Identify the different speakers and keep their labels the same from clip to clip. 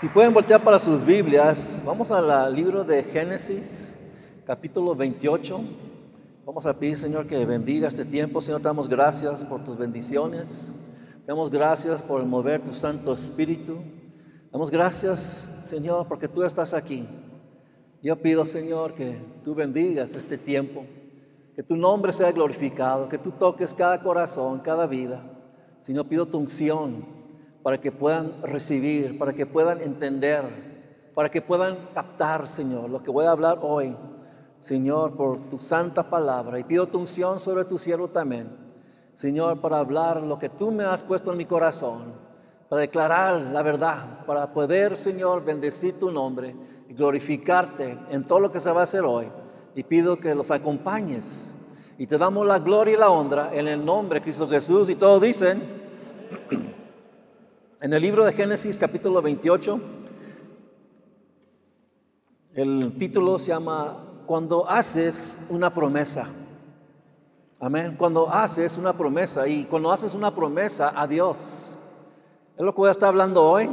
Speaker 1: Si pueden voltear para sus Biblias, vamos al libro de Génesis, capítulo 28. Vamos a pedir, Señor, que bendiga este tiempo. Señor, te damos gracias por tus bendiciones. Te damos gracias por mover tu Santo Espíritu. Damos gracias, Señor, porque tú estás aquí. Yo pido, Señor, que tú bendigas este tiempo, que tu nombre sea glorificado, que tú toques cada corazón, cada vida. Señor, pido tu unción para que puedan recibir, para que puedan entender, para que puedan captar, Señor, lo que voy a hablar hoy, Señor, por tu santa palabra. Y pido tu unción sobre tu siervo también, Señor, para hablar lo que tú me has puesto en mi corazón, para declarar la verdad, para poder, Señor, bendecir tu nombre y glorificarte en todo lo que se va a hacer hoy. Y pido que los acompañes. Y te damos la gloria y la honra en el nombre de Cristo Jesús. Y todos dicen, en el libro de Génesis capítulo 28, el título se llama Cuando haces una promesa. Amén. Cuando haces una promesa y cuando haces una promesa a Dios. Es lo que voy a estar hablando hoy.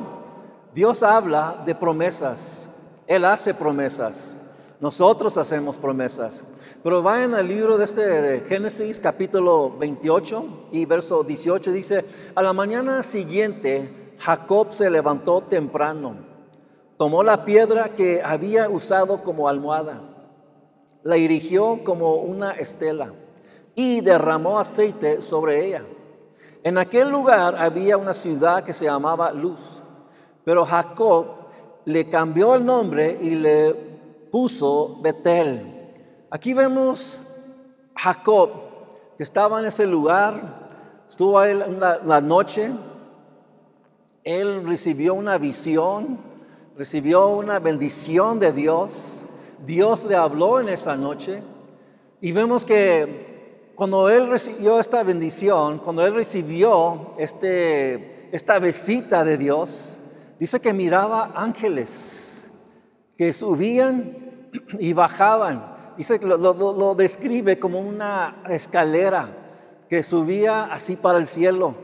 Speaker 1: Dios habla de promesas. Él hace promesas. Nosotros hacemos promesas. Pero vayan al libro de este Génesis capítulo 28 y verso 18 dice, a la mañana siguiente Jacob se levantó temprano, tomó la piedra que había usado como almohada, la erigió como una estela y derramó aceite sobre ella. En aquel lugar había una ciudad que se llamaba Luz, pero Jacob le cambió el nombre y le puso Betel. Aquí vemos Jacob que estaba en ese lugar, estuvo ahí la, la noche, él recibió una visión, recibió una bendición de Dios, Dios le habló en esa noche. Y vemos que cuando él recibió esta bendición, cuando él recibió este, esta visita de Dios, Dice que miraba ángeles que subían y bajaban. Dice que lo, describe como una escalera que subía así para el cielo.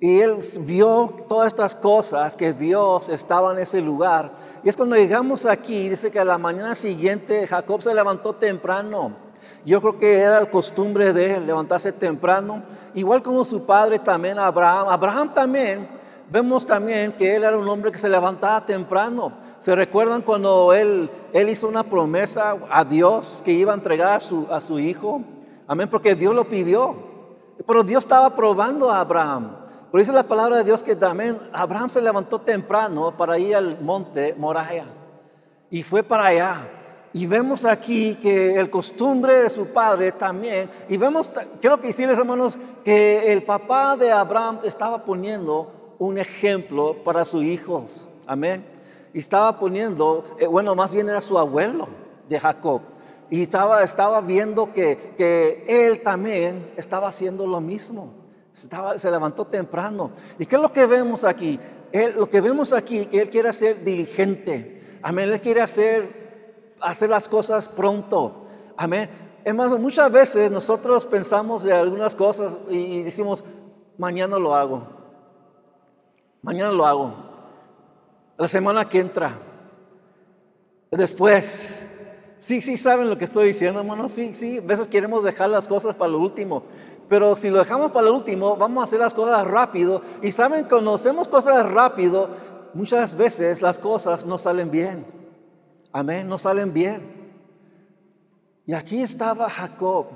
Speaker 1: Y él vio todas estas cosas que Dios estaba en ese lugar. Y es cuando llegamos aquí, dice que a la mañana siguiente Jacob se levantó temprano. Yo creo que era la costumbre de levantarse temprano, igual como su padre también, Abraham. Abraham también vemos también que él era un hombre que se levantaba temprano. ¿Se recuerdan cuando él, él hizo una promesa a Dios que iba a entregar a su, a su hijo? Amén, porque Dios lo pidió. Pero Dios estaba probando a Abraham. Por eso la palabra de Dios que también Abraham se levantó temprano para ir al monte Moriah. Y fue para allá. Y vemos aquí que el costumbre de su padre también, y vemos, quiero que decirles hermanos, que el papá de Abraham estaba poniendo un ejemplo para sus hijos. Amén. Y estaba poniendo, eh, bueno, más bien era su abuelo de Jacob. Y estaba, estaba viendo que, que él también estaba haciendo lo mismo. Se levantó temprano. ¿Y qué es lo que vemos aquí? Lo que vemos aquí, que él quiere ser diligente. Amén. Él quiere hacer, hacer las cosas pronto. Amén. Es más, muchas veces nosotros pensamos de algunas cosas y decimos, mañana lo hago. Mañana lo hago. La semana que entra. Después. Sí, sí, saben lo que estoy diciendo, hermano. Sí, sí. A veces queremos dejar las cosas para lo último. Pero si lo dejamos para lo último, vamos a hacer las cosas rápido. Y saben, cuando hacemos cosas rápido, muchas veces las cosas no salen bien. Amén, no salen bien. Y aquí estaba Jacob.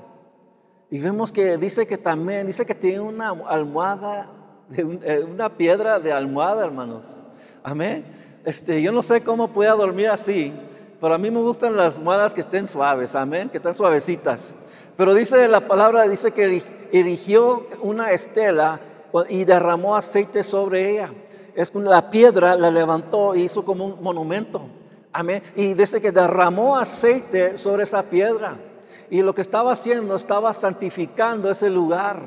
Speaker 1: Y vemos que dice que también, dice que tiene una almohada de eh, una piedra de almohada, hermanos. Amén. Este, yo no sé cómo pueda dormir así, pero a mí me gustan las almohadas que estén suaves, amén, que estén suavecitas. Pero dice la palabra, dice que erigió una estela y derramó aceite sobre ella. Es la piedra la levantó y hizo como un monumento. Amén. Y dice que derramó aceite sobre esa piedra. Y lo que estaba haciendo, estaba santificando ese lugar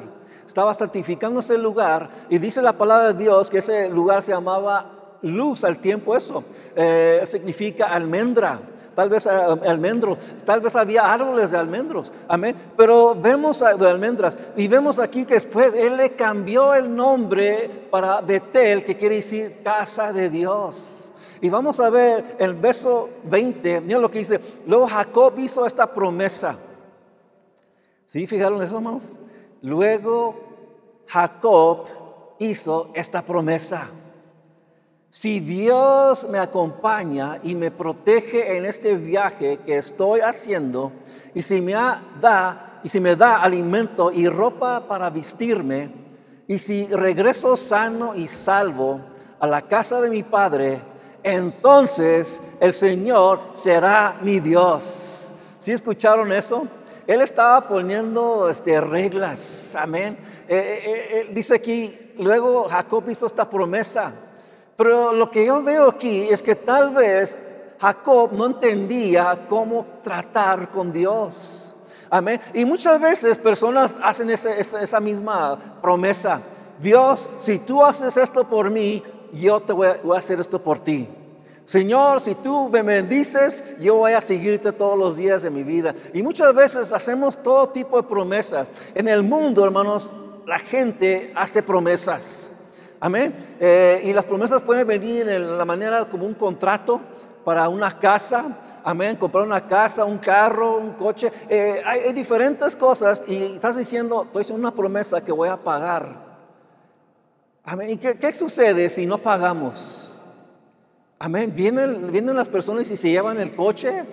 Speaker 1: estaba santificando ese lugar y dice la palabra de Dios que ese lugar se llamaba luz al tiempo eso. Eh, significa almendra tal vez almendros, tal vez había árboles de almendros, amén. Pero vemos de almendras y vemos aquí que después él le cambió el nombre para Betel, que quiere decir casa de Dios. Y vamos a ver el verso 20, mira lo que dice, luego Jacob hizo esta promesa. ¿Sí? ¿Fijaron eso, hermanos? Luego Jacob hizo esta promesa. Si Dios me acompaña y me protege en este viaje que estoy haciendo, y si me da, y si me da alimento y ropa para vestirme, y si regreso sano y salvo a la casa de mi padre, entonces el Señor será mi Dios. ¿Sí escucharon eso? Él estaba poniendo este, reglas, amén. Eh, eh, eh, dice aquí, luego Jacob hizo esta promesa. Pero lo que yo veo aquí es que tal vez Jacob no entendía cómo tratar con Dios. Amén. Y muchas veces personas hacen esa, misma promesa. Dios, si tú haces esto por mí, yo te voy a, hacer esto por ti. Señor, si tú me bendices, yo voy a seguirte todos los días de mi vida. Y muchas veces hacemos todo tipo de promesas. En el mundo, hermanos, la gente hace promesas. Amén. Eh, y las promesas pueden venir en la manera como un contrato para una casa. Amén. Comprar una casa, un carro, un coche. Eh, hay, diferentes cosas y estás diciendo, estoy haciendo una promesa que voy a pagar. Amén. ¿Y qué, sucede si no pagamos? Amén. Vienen, vienen las personas y se llevan el coche,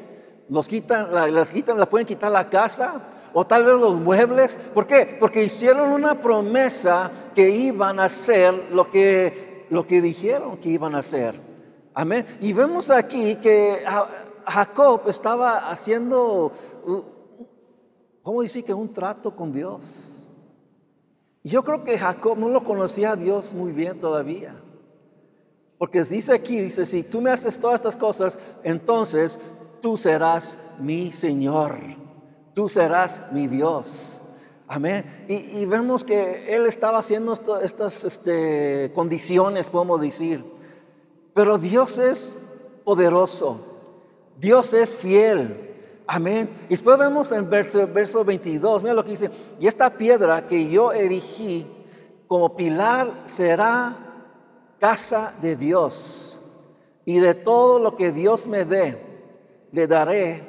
Speaker 1: los quitan, las quitan, la pueden quitar la casa o tal vez los muebles. ¿Por qué? Porque hicieron una promesa que iban a hacer lo que, lo que dijeron que iban a hacer. Amén. Y vemos aquí que Jacob estaba haciendo, ¿cómo decir que un trato con Dios? Yo creo que Jacob no lo conocía a Dios muy bien todavía. Porque dice aquí, dice, si tú me haces todas estas cosas, entonces tú serás mi Señor tú serás mi Dios. Amén. Y, vemos que Él estaba haciendo estas este, condiciones, podemos decir. Pero Dios es poderoso. Dios es fiel. Amén. Y después vemos en verso, verso 22, mira lo que dice. Y esta piedra que yo erigí como pilar será casa de Dios. Y de todo lo que Dios me dé, le daré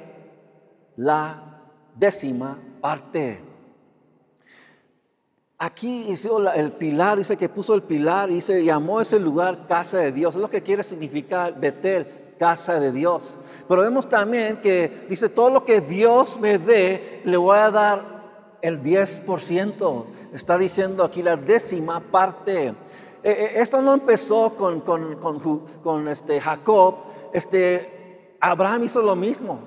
Speaker 1: la décima parte. Aquí hizo el pilar, dice que puso el pilar y se llamó ese lugar casa de Dios. Es lo que quiere significar Betel, casa de Dios. Pero vemos también que dice, todo lo que Dios me dé, le voy a dar el 10%. Está diciendo aquí la décima parte. Eh, eh, esto no empezó con, con, con, este Jacob, este, Abraham hizo lo mismo.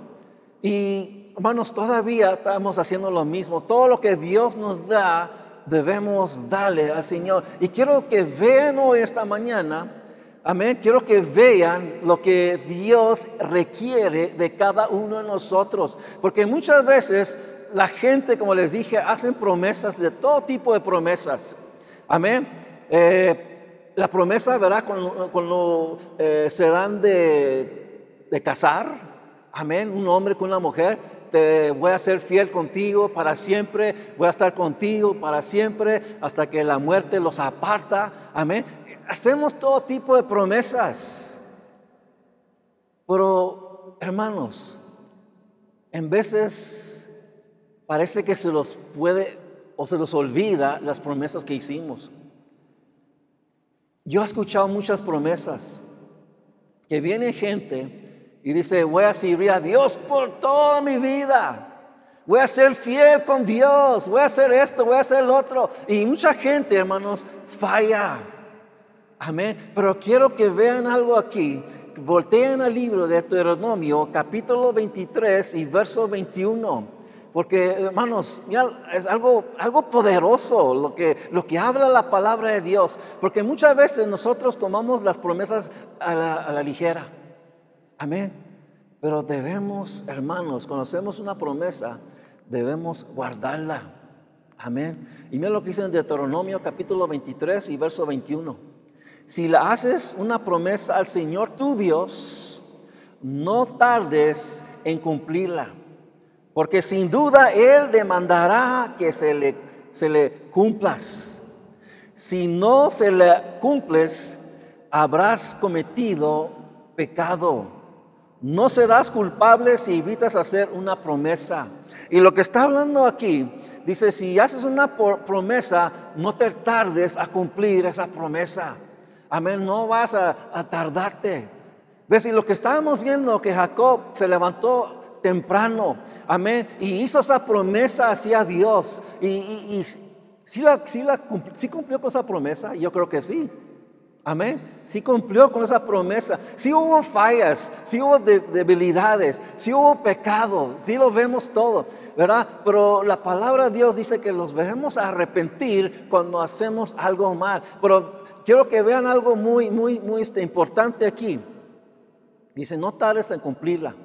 Speaker 1: Y hermanos, todavía estamos haciendo lo mismo. Todo lo que Dios nos da, debemos darle al Señor. Y quiero que vean hoy, esta mañana, amén, quiero que vean lo que Dios requiere de cada uno de nosotros. Porque muchas veces la gente, como les dije, hacen promesas de todo tipo de promesas. Amén. Eh, la promesa, ¿verdad? Cuando, eh, se dan de, de casar. Amén. Un hombre con una mujer te voy a ser fiel contigo para siempre, voy a estar contigo para siempre hasta que la muerte los aparta. Amén. Hacemos todo tipo de promesas. Pero, hermanos, en veces parece que se los puede o se los olvida las promesas que hicimos. Yo he escuchado muchas promesas que viene gente y dice, voy a servir a Dios por toda mi vida. Voy a ser fiel con Dios. Voy a hacer esto, voy a hacer lo otro. Y mucha gente, hermanos, falla. Amén. Pero quiero que vean algo aquí. Volteen al libro de Deuteronomio, capítulo 23 y verso 21. Porque, hermanos, es algo, algo poderoso lo que, lo que habla la palabra de Dios. Porque muchas veces nosotros tomamos las promesas a la, a la ligera. Amén. Pero debemos, hermanos, conocemos una promesa, debemos guardarla. Amén. Y mira lo que dice en Deuteronomio capítulo 23 y verso 21. si le haces una promesa al Señor tu Dios, no tardes en cumplirla, porque sin duda Él demandará que se le, se le cumplas. Si no se le cumples, habrás cometido pecado. No serás culpable si evitas hacer una promesa. Y lo que está hablando aquí, dice, si haces una promesa, no te tardes a cumplir esa promesa. Amén, no vas a, tardarte. ¿Ves? Y lo que estábamos viendo, que Jacob se levantó temprano, amén, y hizo esa promesa hacia Dios. Y, y, ¿sí, la, la, ¿sí cumplió con esa promesa? Yo creo que sí. Amén. Sí cumplió con esa promesa. Sí hubo fallas, sí hubo debilidades, sí hubo pecado, sí lo vemos todo, ¿verdad? Pero la palabra de Dios dice que los debemos arrepentir cuando hacemos algo mal. Pero quiero que vean algo muy, muy, muy este, importante aquí. Dice, no tardes en cumplirla,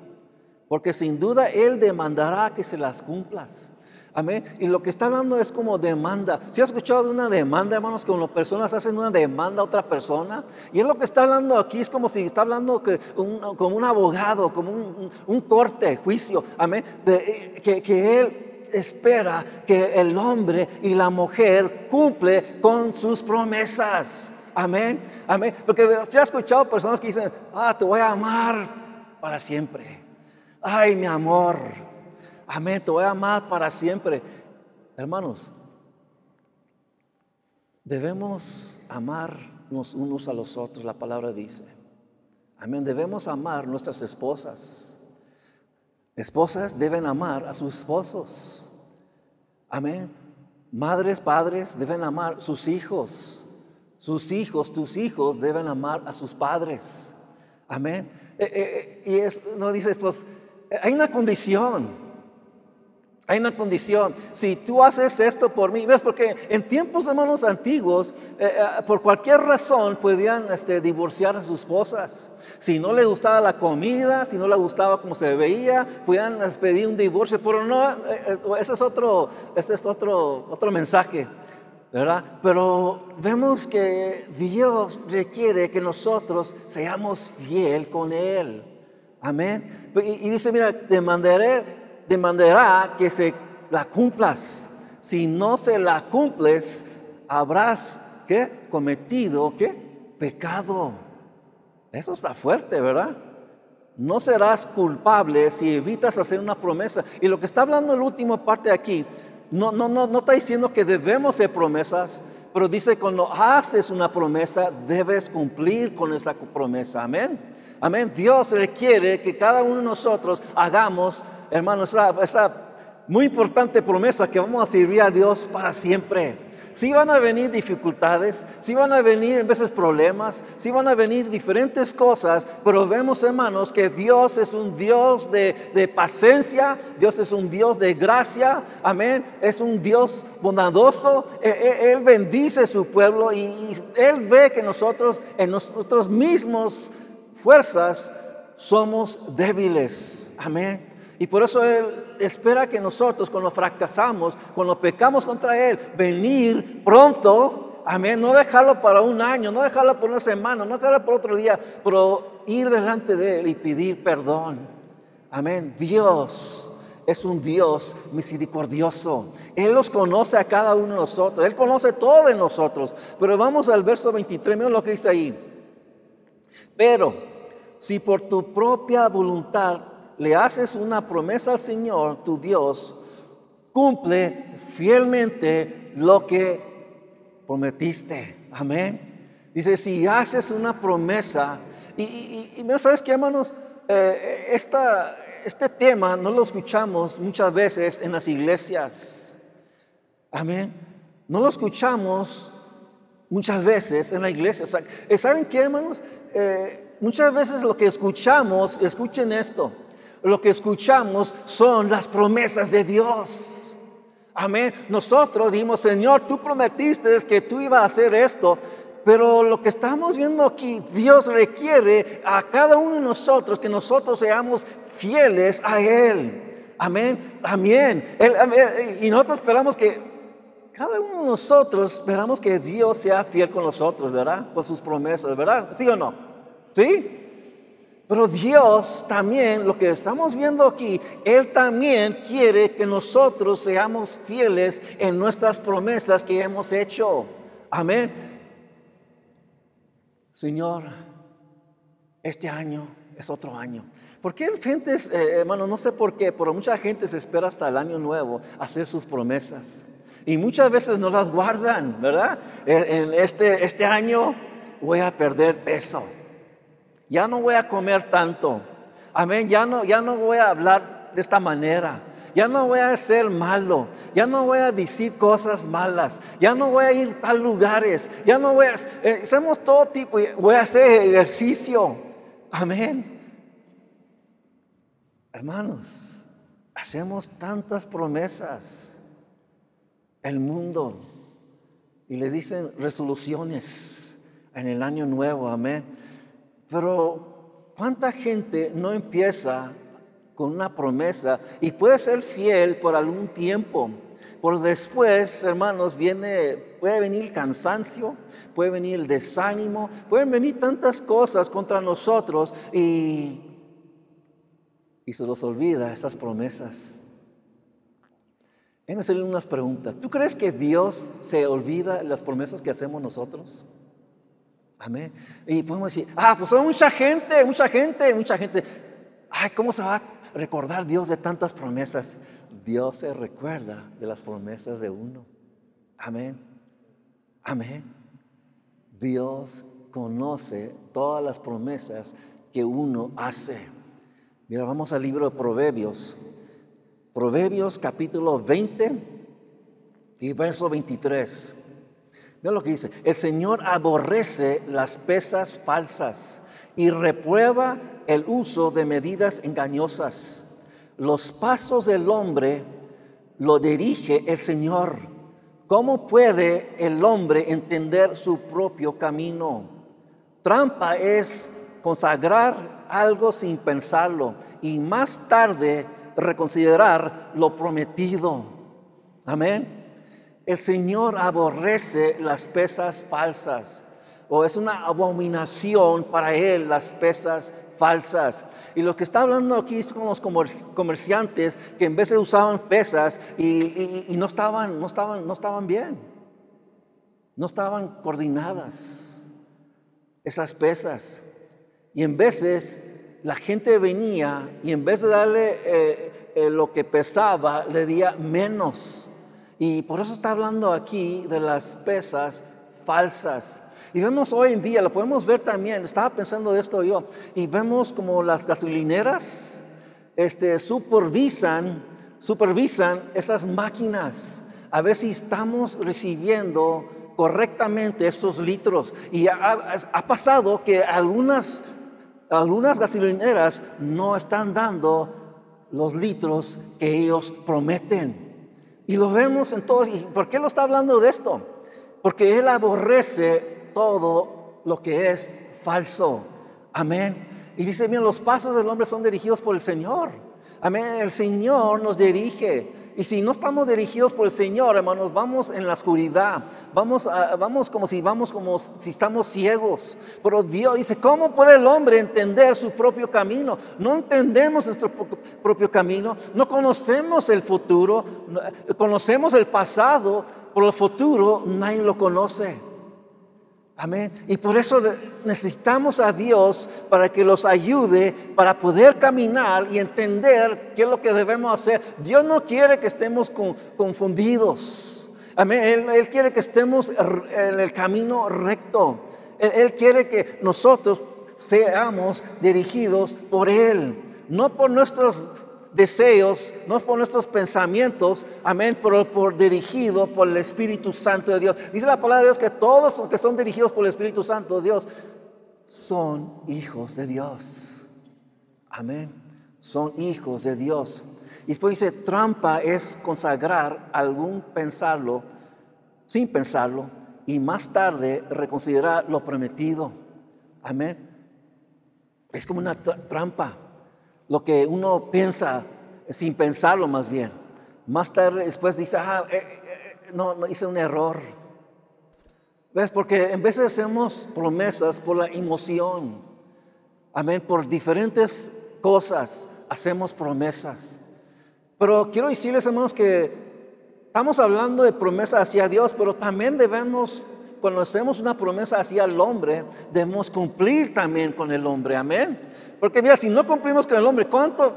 Speaker 1: porque sin duda Él demandará que se las cumplas. Amén. Y lo que está hablando es como demanda. Si has escuchado de una demanda, hermanos, que las personas hacen una demanda a otra persona? Y es lo que está hablando aquí, es como si está hablando que como un abogado, como un, corte, juicio. Amén. Eh, que, él espera que el hombre y la mujer cumple con sus promesas. Amén. Amén. Porque se ha escuchado personas que dicen, ah, te voy a amar para siempre. Ay, mi amor. Amén, te voy a amar para siempre. Hermanos, debemos amarnos unos a los otros, la palabra dice. Amén, debemos amar nuestras esposas. Esposas deben amar a sus esposos. Amén. Madres, padres deben amar sus hijos. Sus hijos, tus hijos deben amar a sus padres. Amén. Eh, eh, eh, y es, no dices, pues hay una condición. Hay una condición. Si tú haces esto por mí, ves, porque en tiempos hermanos antiguos, eh, eh, por cualquier razón podían este, divorciar a sus esposas. Si no le gustaba la comida, si no le gustaba cómo se veía, podían pedir un divorcio. Pero no, eh, ese es otro, ese es otro, otro mensaje. ¿verdad? Pero vemos que Dios requiere que nosotros seamos fiel con Él. Amén. Y, y dice, mira, te mandaré demandará que se la cumplas. Si no se la cumples, habrás ¿qué? cometido ¿qué? pecado. Eso está fuerte, ¿verdad? No serás culpable si evitas hacer una promesa. Y lo que está hablando el último parte aquí, no, no, no, no está diciendo que debemos hacer promesas, pero dice cuando haces una promesa, debes cumplir con esa promesa. Amén. Amén. Dios requiere que cada uno de nosotros hagamos hermanos, esa, muy importante promesa que vamos a servir a Dios para siempre. Si van a venir dificultades, si van a venir en veces problemas, si van a venir diferentes cosas, pero vemos hermanos que Dios es un Dios de, paciencia, Dios es un Dios de gracia, amén, es un Dios bondadoso, e, e, Él, bendice su pueblo y, y Él ve que nosotros en nosotros mismos fuerzas somos débiles, amén. Y por eso Él espera que nosotros cuando fracasamos, cuando pecamos contra Él, venir pronto, amén, no dejarlo para un año, no dejarlo por una semana, no dejarlo por otro día, pero ir delante de Él y pedir perdón. Amén. Dios es un Dios misericordioso. Él los conoce a cada uno de nosotros. Él conoce todo de nosotros. Pero vamos al verso 23, mira lo que dice ahí. Pero si por tu propia voluntad le haces una promesa al Señor, tu Dios, cumple fielmente lo que prometiste. Amén. Dice, si haces una promesa, y, y, ¿sabes qué, hermanos? Eh, esta, este tema no lo escuchamos muchas veces en las iglesias. Amén. No lo escuchamos muchas veces en la iglesia. ¿Saben qué, hermanos? Eh, muchas veces lo que escuchamos, escuchen esto, lo que escuchamos son las promesas de Dios. Amén. Nosotros dijimos, Señor, tú prometiste que tú ibas a hacer esto, pero lo que estamos viendo aquí, Dios requiere a cada uno de nosotros que nosotros seamos fieles a Él. Amén. Amén. y nosotros esperamos que cada uno de nosotros esperamos que Dios sea fiel con nosotros, ¿verdad? Con sus promesas, ¿verdad? ¿Sí o no? ¿Sí? Pero Dios también, lo que estamos viendo aquí, Él también quiere que nosotros seamos fieles en nuestras promesas que hemos hecho. Amén. Señor, este año es otro año. ¿Por qué gente, eh, hermano, no sé por qué, pero mucha gente se espera hasta el año nuevo hacer sus promesas? Y muchas veces no las guardan, ¿verdad? En este, este año voy a perder peso. Ya no voy a comer tanto. Amén. Ya no, ya no voy a hablar de esta manera. Ya no voy a ser malo. Ya no voy a decir cosas malas. Ya no voy a ir a tal lugares. Ya no voy a... Eh, hacemos todo tipo. Voy a hacer ejercicio. Amén. Hermanos, hacemos tantas promesas el mundo y les dicen resoluciones en el año nuevo, amén. Pero ¿cuánta gente no empieza con una promesa y puede ser fiel por algún tiempo? Por después, hermanos, viene, puede venir el cansancio, puede venir el desánimo, pueden venir tantas cosas contra nosotros y, y se los olvida esas promesas. Déjenme hacerle unas preguntas. ¿Tú crees que Dios se olvida las promesas que hacemos nosotros? Amén. Y podemos decir, ah, pues son mucha gente, mucha gente, mucha gente. Ay, ¿cómo se va a recordar Dios de tantas promesas? Dios se recuerda de las promesas de uno. Amén. Amén. Dios conoce todas las promesas que uno hace. Mira, vamos al libro de Proverbios. Proverbios capítulo 20 y verso 23. Mira lo que dice. El Señor aborrece las pesas falsas y reprueba el uso de medidas engañosas. Los pasos del hombre lo dirige el Señor. ¿Cómo puede el hombre entender su propio camino? Trampa es consagrar algo sin pensarlo y más tarde reconsiderar lo prometido. Amén. El Señor aborrece las pesas falsas o es una abominación para Él las pesas falsas. Y lo que está hablando aquí son los comerciantes que en de usaban pesas y, y, no, estaban, no, estaban, no estaban bien, no estaban coordinadas esas pesas. Y en veces la gente venía y en vez de darle eh, eh, lo que pesaba, le día menos. Y por eso está hablando aquí de las pesas falsas. Y vemos hoy en día, lo podemos ver también, estaba pensando de esto yo, y vemos como las gasolineras este, supervisan, supervisan esas máquinas a ver si estamos recibiendo correctamente estos litros. Y ha, ha pasado que algunas algunas gasolineras no están dando los litros que ellos prometen. Y lo vemos en todos. ¿Y por qué lo está hablando de esto? Porque Él aborrece todo lo que es falso. Amén. Y dice, bien, los pasos del hombre son dirigidos por el Señor. Amén. El Señor nos dirige. Y si no estamos dirigidos por el Señor, hermanos, vamos en la oscuridad, vamos, vamos como si vamos como si estamos ciegos. Pero Dios dice, ¿cómo puede el hombre entender su propio camino? No entendemos nuestro propio camino, no conocemos el futuro, conocemos el pasado, pero el futuro nadie lo conoce. Amén. Y por eso necesitamos a Dios para que los ayude para poder caminar y entender qué es lo que debemos hacer. Dios no quiere que estemos confundidos. Amén. Él, quiere que estemos en el camino recto. él quiere que nosotros seamos dirigidos por Él, no por nuestros deseos, no por nuestros pensamientos, amén, pero por dirigido por el Espíritu Santo de Dios. Dice la palabra de Dios que todos los que son dirigidos por el Espíritu Santo de Dios son hijos de Dios. Amén. Son hijos de Dios. Y después dice, trampa es consagrar algún pensarlo, sin pensarlo, y más tarde reconsiderar lo prometido. Amén. Es como una trampa lo que uno piensa sin pensarlo más bien. Más tarde después dice, ah, eh, eh, no, no hice un error. ¿Ves? Porque en de hacemos promesas por la emoción, amén, por diferentes cosas hacemos promesas. Pero quiero decirles, hermanos, que estamos hablando de promesas hacia Dios, pero también debemos, cuando hacemos una promesa hacia el hombre, debemos cumplir también con el hombre, amén. Porque mira, si no cumplimos con el hombre, ¿cuánto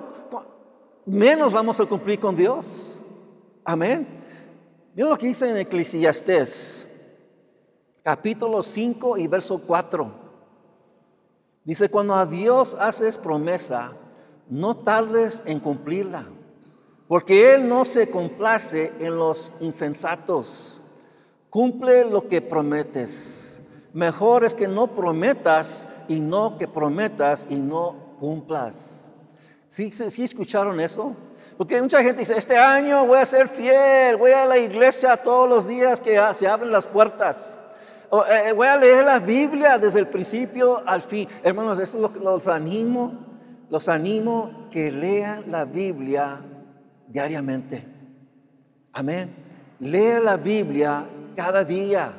Speaker 1: menos vamos a cumplir con Dios? Amén. Mira lo que dice en Eclesiastés, capítulo 5 y verso 4. Dice, cuando a Dios haces promesa, no tardes en cumplirla porque Él no se complace en los insensatos. Cumple lo que prometes. Mejor es que no prometas y no que prometas y no cumplas. ¿Sí, sí escucharon eso? Porque mucha gente dice, este año voy a ser fiel, voy a la iglesia todos los días que se abren las puertas. Eh, eh, voy a leer la Biblia desde el principio al fin. Hermanos, eso es lo que los animo. Los animo que lean la Biblia diariamente. Amén. Lee la Biblia cada día,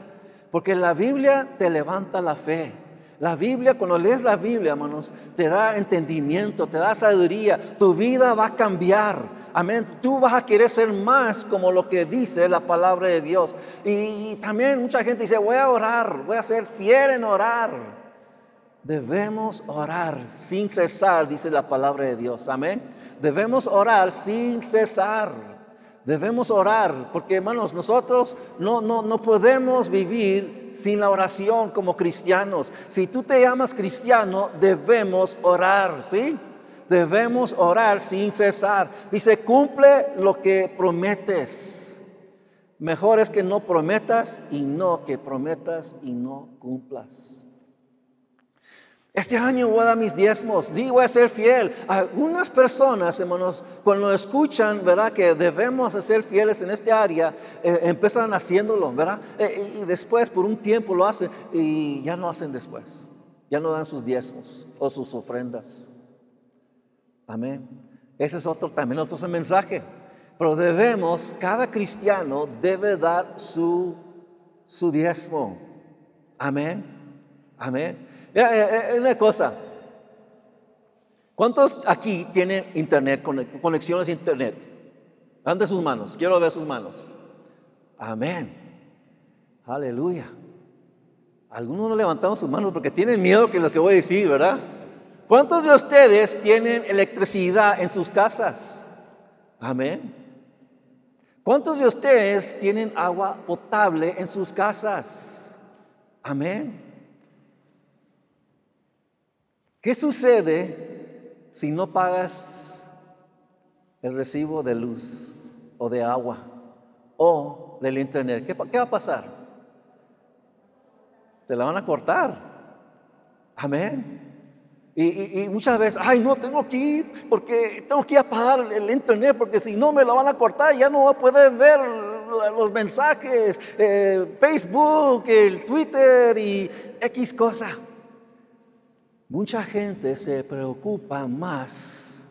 Speaker 1: porque la Biblia te levanta la fe. La Biblia, cuando lees la Biblia, hermanos, te da entendimiento, te da sabiduría, tu vida va a cambiar. Amén. Tú vas a querer ser más como lo que dice la palabra de Dios. Y, también mucha gente dice, voy a orar, voy a ser fiel en orar. Debemos orar sin cesar, dice la palabra de Dios. Amén. Debemos orar sin cesar. Debemos orar, porque hermanos, nosotros no, no, no podemos vivir sin la oración como cristianos. Si tú te llamas cristiano, debemos orar, ¿sí? Debemos orar sin cesar. Dice, cumple lo que prometes. Mejor es que no prometas y no que prometas y no cumplas. Este año voy a dar mis diezmos, sí, voy a ser fiel. Algunas personas, hermanos, cuando escuchan, ¿verdad? Que debemos ser fieles en este área, eh, empiezan haciéndolo, ¿verdad? Eh, y después, por un tiempo lo hacen y ya no hacen después. Ya no dan sus diezmos o sus ofrendas. Amén. Ese es otro también, otro mensaje. Pero debemos, cada cristiano debe dar su, su diezmo. Amén. Amén. Mira, eh, eh, una cosa. ¿Cuántos aquí tienen internet, conexiones a internet? Ande sus manos, quiero ver sus manos. Amén. Aleluya. Algunos no levantaron sus manos porque tienen miedo que lo que voy a decir, ¿verdad? ¿Cuántos de ustedes tienen electricidad en sus casas? Amén. ¿Cuántos de ustedes tienen agua potable en sus casas? Amén. ¿Qué sucede si no pagas el recibo de luz o de agua o del internet? ¿Qué, va a pasar? Te la van a cortar. Amén. Y, muchas veces, ay, no, tengo que ir porque tengo que apagar el internet porque si no me la van a cortar, ya no voy a poder ver los mensajes, eh, Facebook, el Twitter y X cosa. Mucha gente se preocupa más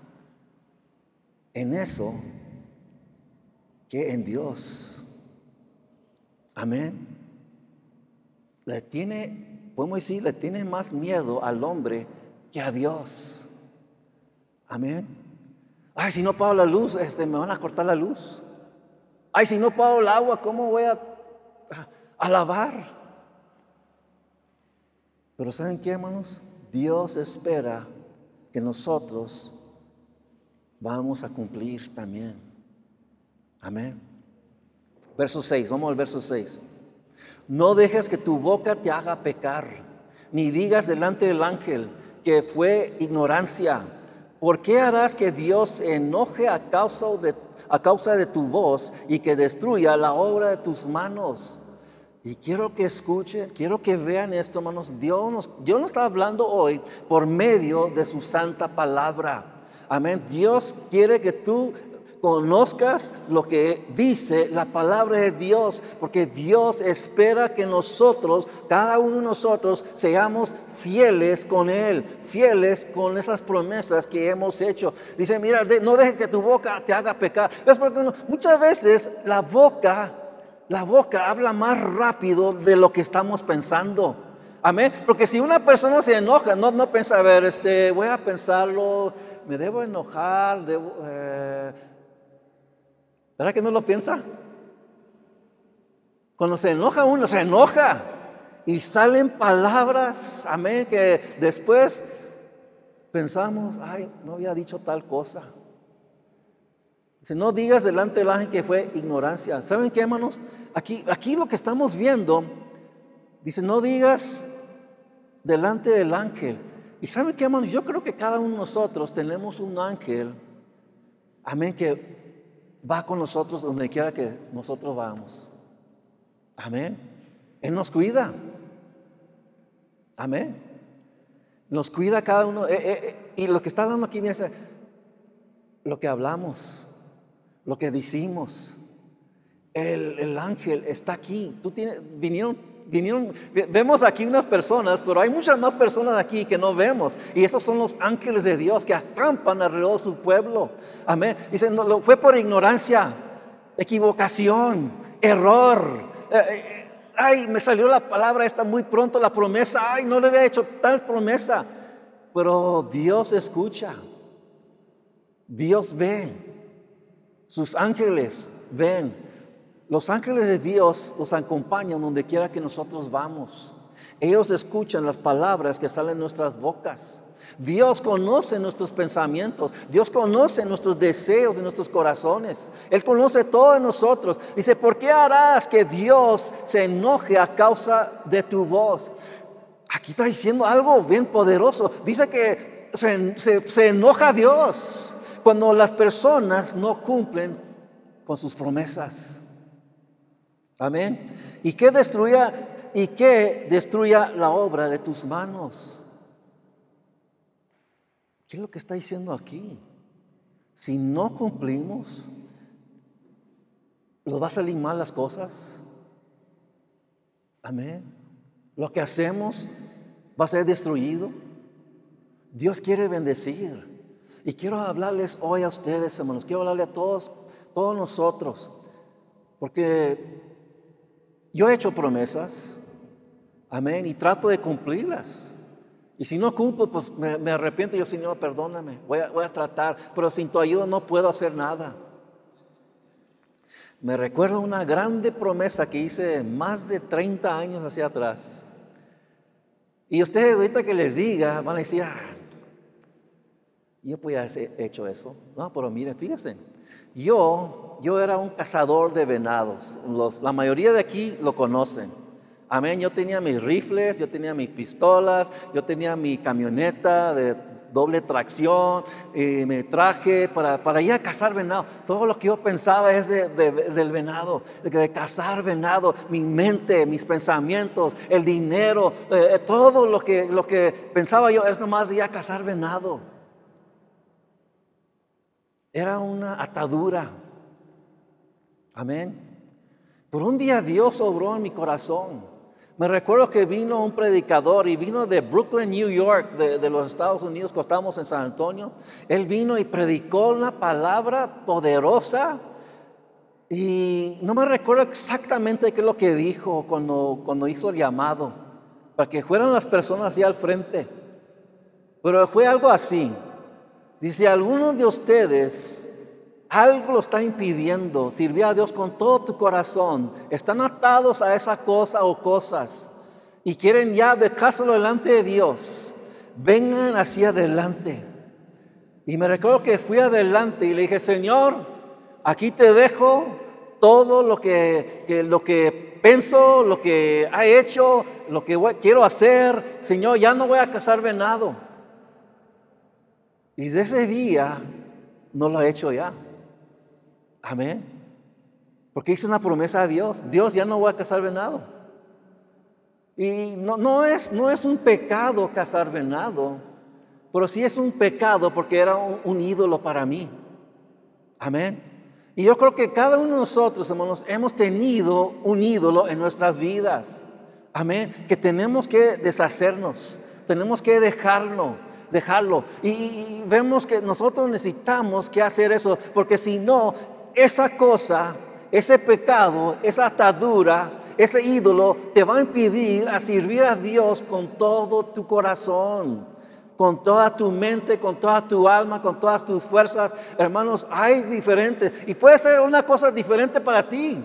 Speaker 1: en eso que en Dios. Amén. Le tiene, podemos decir, le tiene más miedo al hombre que a Dios. Amén. Ay, si no pago la luz, este, me van a cortar la luz. Ay, si no pago el agua, ¿cómo voy a, a lavar? Pero ¿saben qué, hermanos? Dios espera que nosotros vamos a cumplir también. Amén. Verso 6, vamos al verso 6. No dejes que tu boca te haga pecar, ni digas delante del ángel que fue ignorancia. ¿Por qué harás que Dios se enoje a causa de, a causa de tu voz y que destruya la obra de tus manos? Y quiero que escuchen, quiero que vean esto, hermanos. Dios nos, Dios nos está hablando hoy por medio de su santa palabra. Amén. Dios quiere que tú conozcas lo que dice la palabra de Dios, porque Dios espera que nosotros, cada uno de nosotros, seamos fieles con Él, fieles con esas promesas que hemos hecho. Dice, mira, no dejes que tu boca te haga pecar. Es porque muchas veces la boca la boca habla más rápido de lo que estamos pensando. Amén. Porque si una persona se enoja, no, no piensa, a ver, este, voy a pensarlo, me debo enojar, eh, ¿verdad que no lo piensa? Cuando se enoja uno, se enoja. Y salen palabras, amén, que después pensamos, ay, no había dicho tal cosa. Si no digas delante del ángel que fue ignorancia. ¿Saben qué, hermanos? Aquí, aquí lo que estamos viendo, dice, no digas delante del ángel. Y ¿saben qué, hermanos? Yo creo que cada uno de nosotros tenemos un ángel, amén, que va con nosotros donde quiera que nosotros vamos. Amén. Él nos cuida. Amén. Nos cuida cada uno. Eh, eh, eh, y lo que está hablando aquí, es lo que hablamos lo que decimos. El, ángel está aquí. Tú tienes, vinieron, vinieron, vemos aquí unas personas, pero hay muchas más personas aquí que no vemos. Y esos son los ángeles de Dios que acampan alrededor de su pueblo. Amén. Dicen, no, fue por ignorancia, equivocación, error. Eh, eh, ay, me salió la palabra esta muy pronto, la promesa. Ay, no le había hecho tal promesa. Pero Dios escucha. Dios ve. Sus ángeles ven. Los ángeles de Dios los acompañan donde quiera que nosotros vamos. Ellos escuchan las palabras que salen de nuestras bocas. Dios conoce nuestros pensamientos, Dios conoce nuestros deseos de nuestros corazones, Él conoce todo de nosotros. Dice, ¿por qué harás que Dios se enoje a causa de tu voz? Aquí está diciendo algo bien poderoso. Dice que se, se enoja Dios cuando las personas no cumplen con sus promesas. Amén. ¿Y qué destruya y qué destruya la obra de tus manos? ¿Qué es lo que está diciendo aquí? Si no cumplimos, ¿nos va a salir mal las cosas? Amén. Lo que hacemos va a ser destruido. Dios quiere bendecir. Y quiero hablarles hoy a ustedes, hermanos, quiero hablarle a todos, todos nosotros, porque yo he hecho promesas, amén, y trato de cumplirlas. Y si no cumplo, pues me, arrepiento y yo, Señor, perdóname, voy a, voy a tratar, pero sin tu ayuda no puedo hacer nada. Me recuerdo una grande promesa que hice más de 30 años hacia atrás. Y ustedes ahorita que les diga, van a decir, ah, yo podía haber hecho eso. No, pero mire, fíjense. Yo, yo era un cazador de venados. la mayoría de aquí lo conocen. Amén. Yo tenía mis rifles, yo tenía mis pistolas, yo tenía mi camioneta de doble tracción, y me traje para, para, ir a cazar venado. Todo lo que yo pensaba es del venado, de, cazar venado, mi mente, mis pensamientos, el dinero, eh, todo lo que, lo que pensaba yo es nomás ir a cazar venado. Era una atadura. Amén. Por un día Dios obró en mi corazón. Me recuerdo que vino un predicador y vino de Brooklyn, New York, de, los Estados Unidos, que estamos en San Antonio. Él vino y predicó una palabra poderosa. Y no me recuerdo exactamente qué es lo que dijo cuando, cuando hizo el llamado, para que fueran las personas así al frente. Pero fue algo así. Dice, alguno de ustedes algo lo está impidiendo, sirvió a Dios con todo tu corazón, están atados a esa cosa o cosas y quieren ya dejárselo delante de Dios, vengan hacia adelante. Y me recuerdo que fui adelante y le dije, Señor, aquí te dejo todo lo que, lo que pienso, lo que he hecho, lo que quiero hacer. Señor, ya no voy a cazar venado. Y desde ese día no lo ha hecho ya. Amén. Porque hizo una promesa a Dios. Dios ya no va a cazar venado. Y no, no, es, no es un pecado cazar venado, pero sí es un pecado porque era un, ídolo para mí. Amén. Y yo creo que cada uno de nosotros, hermanos, hemos tenido un ídolo en nuestras vidas. Amén. Que tenemos que deshacernos, tenemos que dejarlo dejarlo. Y, vemos que nosotros necesitamos que hacer eso, porque si no, esa cosa, ese pecado, esa atadura, ese ídolo te va a impedir a servir a Dios con todo tu corazón, con toda tu mente, con toda tu alma, con todas tus fuerzas. Hermanos, hay diferentes. Y puede ser una cosa diferente para ti.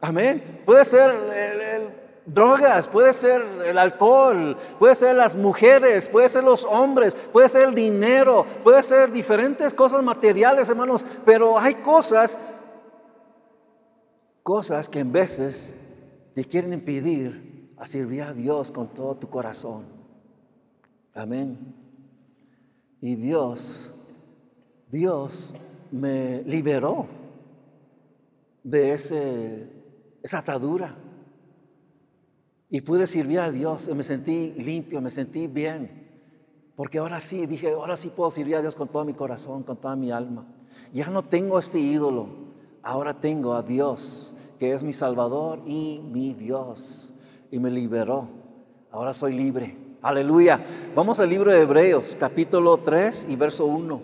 Speaker 1: Amén. Puede ser drogas, puede ser el alcohol, puede ser las mujeres, puede ser los hombres, puede ser el dinero, puede ser diferentes cosas materiales, hermanos. Pero hay cosas, cosas que en veces te quieren impedir a servir a Dios con todo tu corazón. Amén. Y Dios, Dios me liberó de ese, esa atadura. Y pude servir a Dios, me sentí limpio, me sentí bien. Porque ahora sí, dije, ahora sí puedo servir a Dios con todo mi corazón, con toda mi alma. Ya no tengo este ídolo, ahora tengo a Dios que es mi Salvador y mi Dios. Y me liberó. Ahora soy libre. Aleluya. Vamos al libro de Hebreos, capítulo 3 y verso 1.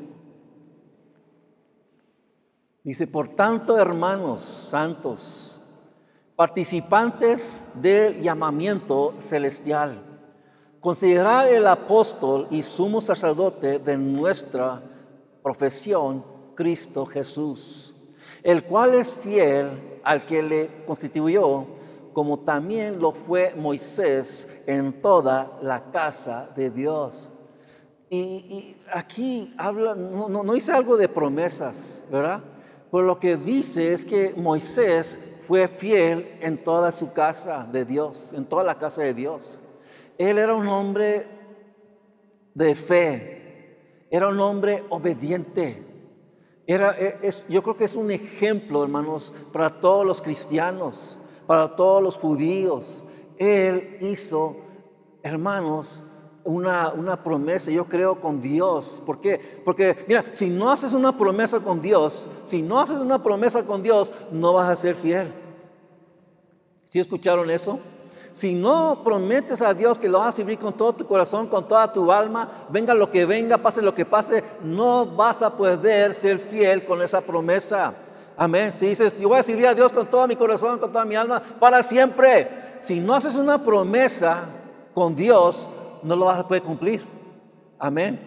Speaker 1: Dice, por tanto, hermanos santos, participantes del llamamiento celestial, considerar el apóstol y sumo sacerdote de nuestra profesión, Cristo Jesús, el cual es fiel al que le constituyó, como también lo fue Moisés en toda la casa de Dios. Y, aquí habla, no, no, algo de promesas, ¿verdad? Pero lo que dice es que Moisés fue fiel en toda su casa de Dios, en toda la casa de Dios. Él era un hombre de fe, era un hombre obediente, era, e, es, yo creo que es un ejemplo, hermanos, para todos los cristianos, para todos los judíos. Él hizo, hermanos, una, una, promesa, yo creo, con Dios. ¿Por qué? Porque, mira, si no haces una promesa con Dios, si no haces una promesa con Dios, no vas a ser fiel. ¿Sí escucharon eso? Si no prometes a Dios que lo vas a servir con todo tu corazón, con toda tu alma, venga lo que venga, pase lo que pase, no vas a poder ser fiel con esa promesa. Amén. Si dices, yo voy a servir a Dios con todo mi corazón, con toda mi alma, para siempre. Si no haces una promesa con Dios, no lo vas a poder cumplir. Amén.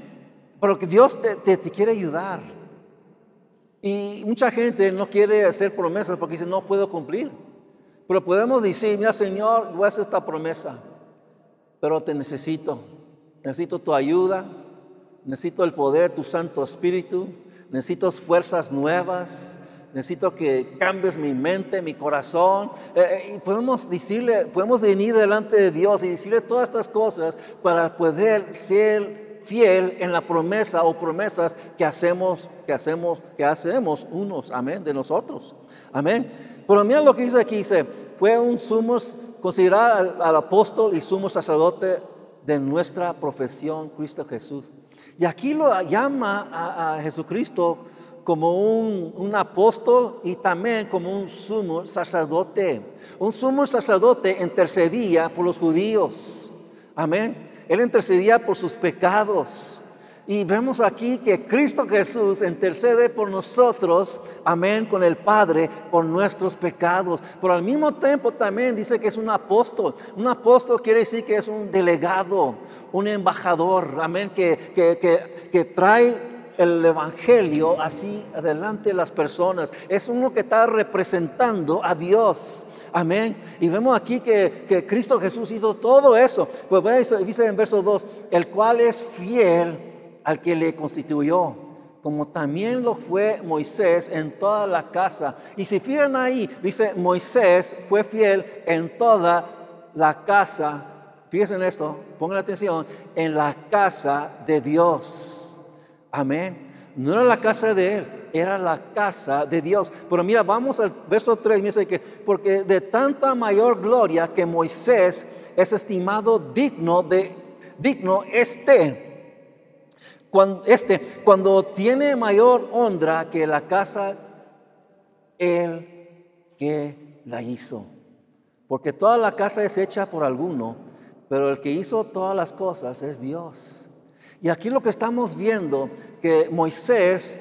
Speaker 1: Pero que Dios te, quiere ayudar. Y mucha gente no quiere hacer promesas porque dice, no puedo cumplir. Pero podemos decir, mira Señor, voy a hacer esta promesa, pero te necesito. Necesito tu ayuda, necesito el poder, tu Santo Espíritu, necesito fuerzas nuevas, necesito que cambies mi mente, mi corazón. Eh, eh, y podemos decirle, podemos venir delante de Dios y decirle todas estas cosas para poder ser fiel en la promesa o promesas que hacemos, que hacemos, que hacemos unos, amén, de nosotros. Amén. Pero mira lo que dice aquí, dice, fue un sumo, considerar al, apóstol y sumo sacerdote de nuestra profesión, Cristo Jesús. Y aquí lo llama a, Jesucristo como un, un, apóstol y también como un sumo sacerdote. Un sumo sacerdote intercedía por los judíos. Amén. Él intercedía por sus pecados. Y vemos aquí que Cristo Jesús intercede por nosotros, amén, con el Padre, por nuestros pecados. Pero al mismo tiempo también dice que es un apóstol. Un apóstol quiere decir que es un delegado, un embajador, amén, que, que, que, trae el Evangelio así adelante de las personas. Es uno que está representando a Dios. Amén. Y vemos aquí que, que Cristo Jesús hizo todo eso. Pues dice en verso 2, el cual es fiel al que le constituyó, como también lo fue Moisés en toda la casa. Y si fijan ahí, dice Moisés fue fiel en toda la casa. Fíjense en esto, pongan atención, en la casa de Dios. Amén. No era la casa de él, era la casa de Dios. Pero mira, vamos al verso 3, dice que porque de tanta mayor gloria que Moisés es estimado digno de digno este cuando, este, cuando tiene mayor honra que la casa, el que la hizo. Porque toda la casa es hecha por alguno, pero el que hizo todas las cosas es Dios. Y aquí lo que estamos viendo, que Moisés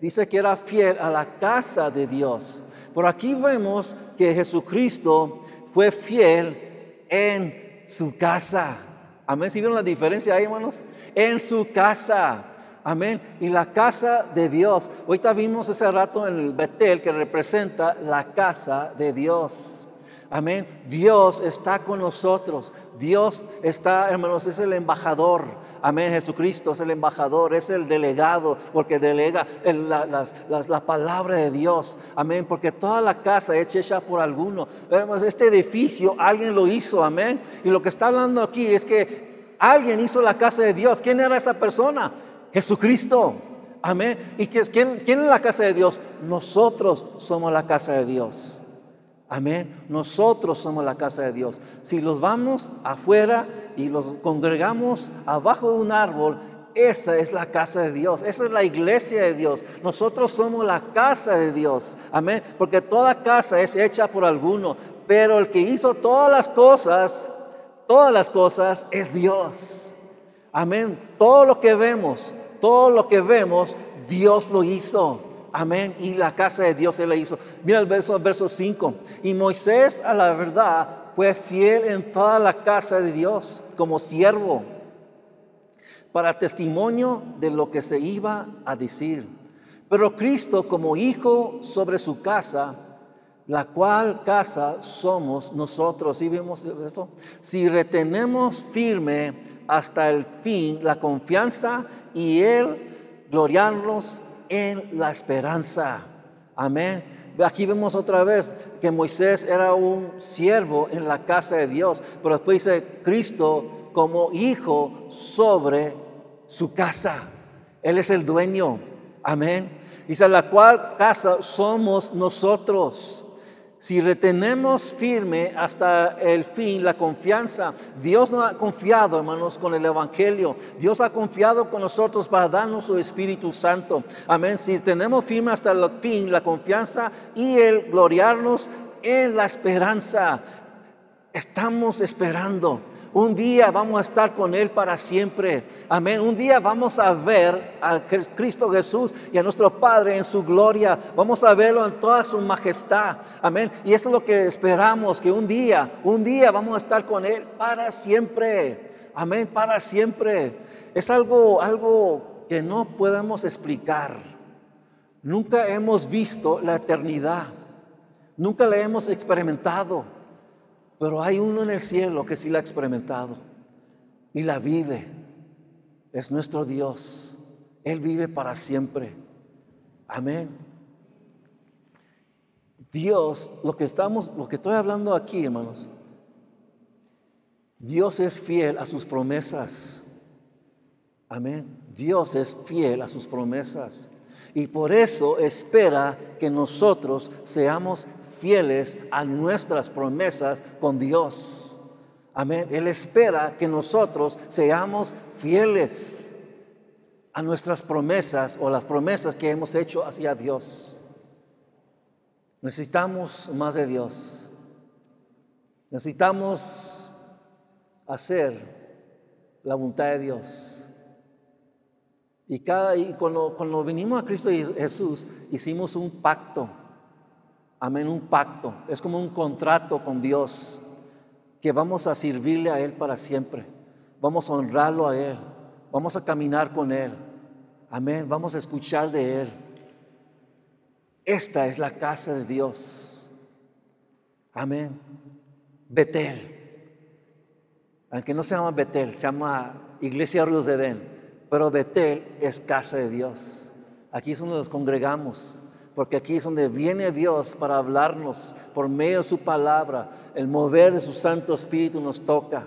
Speaker 1: dice que era fiel a la casa de Dios. Por aquí vemos que Jesucristo fue fiel en su casa. Amén. ¿Sí vieron la diferencia ahí, hermanos? En su casa. Amén. Y la casa de Dios. Ahorita vimos ese rato en el Betel que representa la casa de Dios. Amén. Dios está con nosotros. Dios está, hermanos, es el embajador. Amén. Jesucristo es el embajador, es el delegado, porque delega la, palabra de Dios. Amén. Porque toda la casa es hecha por alguno. Hermanos, este edificio alguien lo hizo. Amén. Y lo que está hablando aquí es que alguien hizo la casa de Dios. ¿Quién era esa persona? Jesucristo. Amén. ¿Y quién es la casa de Dios? Nosotros somos la casa de Dios. Amén. Nosotros somos la casa de Dios. Si los vamos afuera y los congregamos abajo de un árbol, esa es la casa de Dios, esa es la iglesia de Dios. Nosotros somos la casa de Dios. Amén. Porque toda casa es hecha por alguno, pero el que hizo todas las cosas, todas las cosas es Dios. Amén. Todo lo que vemos, todo lo que vemos, Dios lo hizo. Amén. Y la casa de Dios se la hizo. Mira el verso, verso 5. Y Moisés a la verdad fue fiel en toda la casa de Dios como siervo para testimonio de lo que se iba a decir. Pero Cristo como hijo sobre su casa, la cual casa somos nosotros. ¿Y vemos eso? Si retenemos firme hasta el fin la confianza y el gloriarnos en la esperanza. Amén. Aquí vemos otra vez que Moisés era un siervo en la casa de Dios, pero después dice Cristo como hijo sobre su casa. Él es el dueño. Amén. Dice, la cual casa somos nosotros. Si retenemos firme hasta el fin la confianza, Dios nos ha confiado, hermanos, con el Evangelio. Dios ha confiado con nosotros para darnos su Espíritu Santo. Amén. Si tenemos firme hasta el fin la confianza y el gloriarnos en la esperanza, estamos esperando. Un día vamos a estar con Él para siempre. Amén. Un día vamos a ver a Cristo Jesús y a nuestro Padre en su gloria. Vamos a verlo en toda su majestad. Amén. Y eso es lo que esperamos, que un día, un día vamos a estar con Él para siempre. Amén, para siempre. Es algo, algo que no podemos explicar. Nunca hemos visto la eternidad. Nunca la hemos experimentado. Pero hay uno en el cielo que sí la ha experimentado y la vive. Es nuestro Dios. Él vive para siempre. Amén. Dios, lo que estamos, lo que estoy hablando aquí, hermanos, Dios es fiel a sus promesas. Amén. Dios es fiel a sus promesas. Y por eso espera que nosotros seamos fieles a nuestras promesas con Dios. Amén. Él espera que nosotros seamos fieles a nuestras promesas o las promesas que hemos hecho hacia Dios. Necesitamos más de Dios. Necesitamos hacer la voluntad de Dios. Y, cada, y cuando, cuando vinimos a Cristo Jesús, hicimos un pacto Amén, un pacto. Es como un contrato con Dios que vamos a servirle a Él para siempre. Vamos a honrarlo a Él. Vamos a caminar con Él. Amén. Vamos a escuchar de Él. Esta es la casa de Dios. Amén. Betel. Aunque no se llama Betel, se llama Iglesia Ríos de Edén. Pero Betel es casa de Dios. Aquí es donde nos congregamos porque aquí es donde viene Dios para hablarnos por medio de su palabra. El mover de su Santo Espíritu nos toca.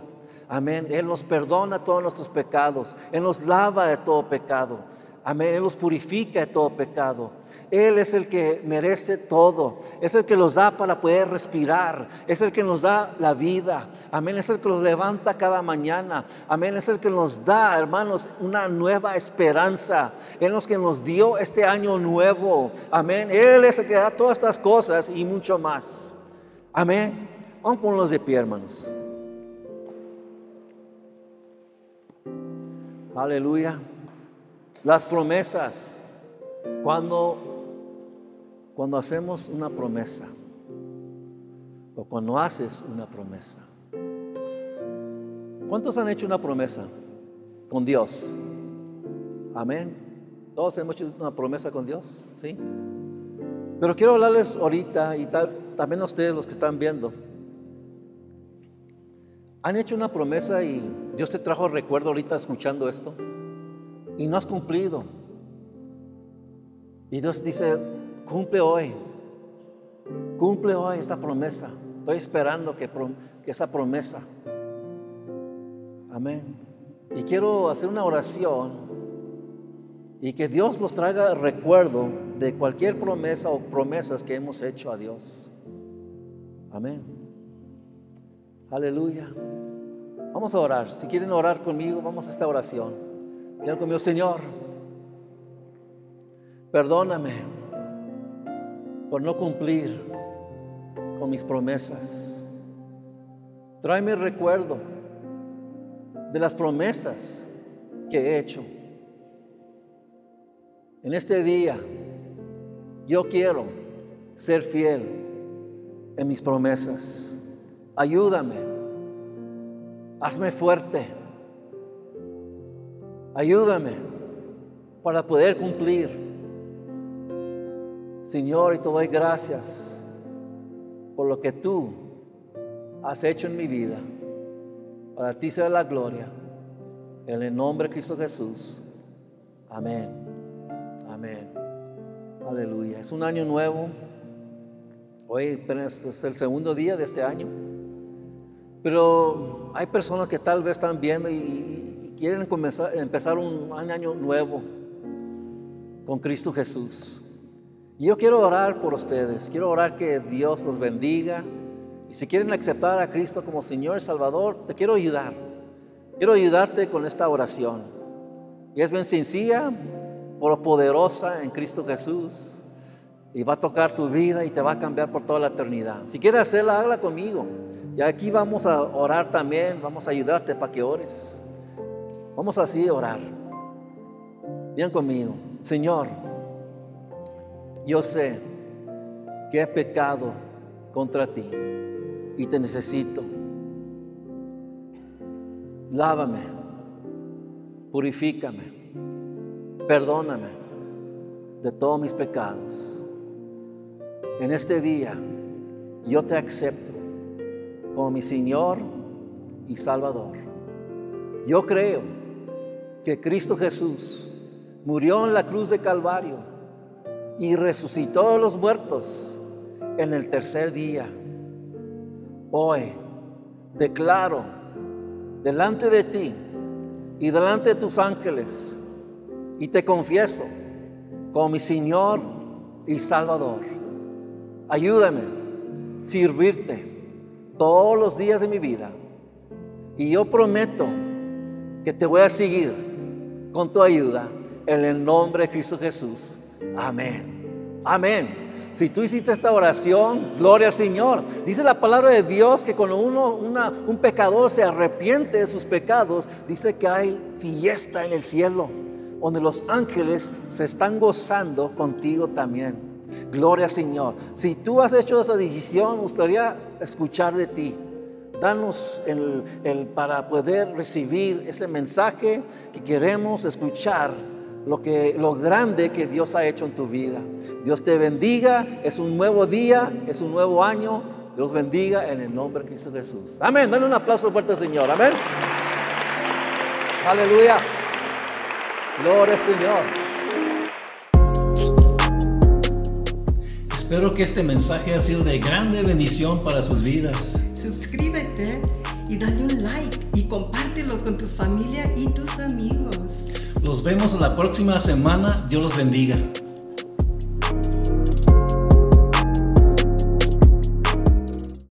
Speaker 1: Amén. Él nos perdona todos nuestros pecados. Él nos lava de todo pecado. Amén. Él nos purifica de todo pecado. Él es el que merece todo. Es el que nos da para poder respirar. Es el que nos da la vida. Amén. Es el que nos levanta cada mañana. Amén. Es el que nos da, hermanos, una nueva esperanza. Él es el que nos dio este año nuevo. Amén. Él es el que da todas estas cosas y mucho más. Amén. Vamos a ponernos de pie, hermanos. Aleluya. Las promesas. Cuando cuando hacemos una promesa o cuando haces una promesa. ¿Cuántos han hecho una promesa con Dios? Amén. Todos hemos hecho una promesa con Dios, ¿sí? Pero quiero hablarles ahorita y tal, también a ustedes los que están viendo. ¿Han hecho una promesa y Dios te trajo recuerdo ahorita escuchando esto? Y no has cumplido. Y Dios dice, cumple hoy. Cumple hoy esta promesa. Estoy esperando que, que esa promesa. Amén. Y quiero hacer una oración y que Dios nos traiga recuerdo de cualquier promesa o promesas que hemos hecho a Dios. Amén. Aleluya. Vamos a orar. Si quieren orar conmigo, vamos a esta oración. Digan conmigo, Señor, perdóname por no cumplir con mis promesas. Tráeme recuerdo de las promesas que he hecho en este día, yo quiero ser fiel en mis promesas. Ayúdame. Hazme fuerte. Ayúdame para poder cumplir. Señor, y te doy gracias por lo que tú has hecho en mi vida. Para ti sea la gloria. En el nombre de Cristo Jesús. Amén. Amén. Aleluya. Es un año nuevo. Hoy es el segundo día de este año. Pero hay personas que tal vez están viendo y, quieren comenzar, empezar un año nuevo con Cristo Jesús. Y yo quiero orar por ustedes. Quiero orar que Dios los bendiga. Y si quieren aceptar a Cristo como Señor y Salvador, te quiero ayudar. Quiero ayudarte con esta oración. Y es bien sencilla, poderosa en Cristo Jesús y va a tocar tu vida y te va a cambiar por toda la eternidad. Si quieres hacerla, hágala conmigo. Y aquí vamos a orar también, vamos a ayudarte para que ores. Vamos así a orar. Bien conmigo. Señor, yo sé que he pecado contra ti y te necesito. Lávame, purifícame perdóname de todos mis pecados. En este día yo te acepto como mi Señor y Salvador. Yo creo que Cristo Jesús murió en la cruz de Calvario y resucitó de los muertos en el tercer día. Hoy declaro delante de ti y delante de tus ángeles y te confieso como mi Señor y Salvador. Ayúdame a servirte todos los días de mi vida. Y yo prometo que te voy a seguir con tu ayuda en el nombre de Cristo Jesús. Amén. Amén. Si tú hiciste esta oración, gloria al Señor. Dice la palabra de Dios que cuando uno, un pecador se arrepiente de sus pecados, dice que hay fiesta en el cielo donde los ángeles se están gozando contigo también. Gloria Señor. Si tú has hecho esa decisión, me gustaría escuchar de ti. Danos el, el, para poder recibir ese mensaje que queremos escuchar, lo, que, lo grande que Dios ha hecho en tu vida. Dios te bendiga, es un nuevo día, es un nuevo año. Dios bendiga en el nombre de Cristo Jesús. Amén. Dale un aplauso fuerte, Señor. Amén. Aleluya. Gloria Señor.
Speaker 2: Espero que este mensaje haya sido de grande bendición para sus vidas.
Speaker 3: Suscríbete y dale un like y compártelo con tu familia y tus amigos.
Speaker 2: Los vemos la próxima semana. Dios los bendiga.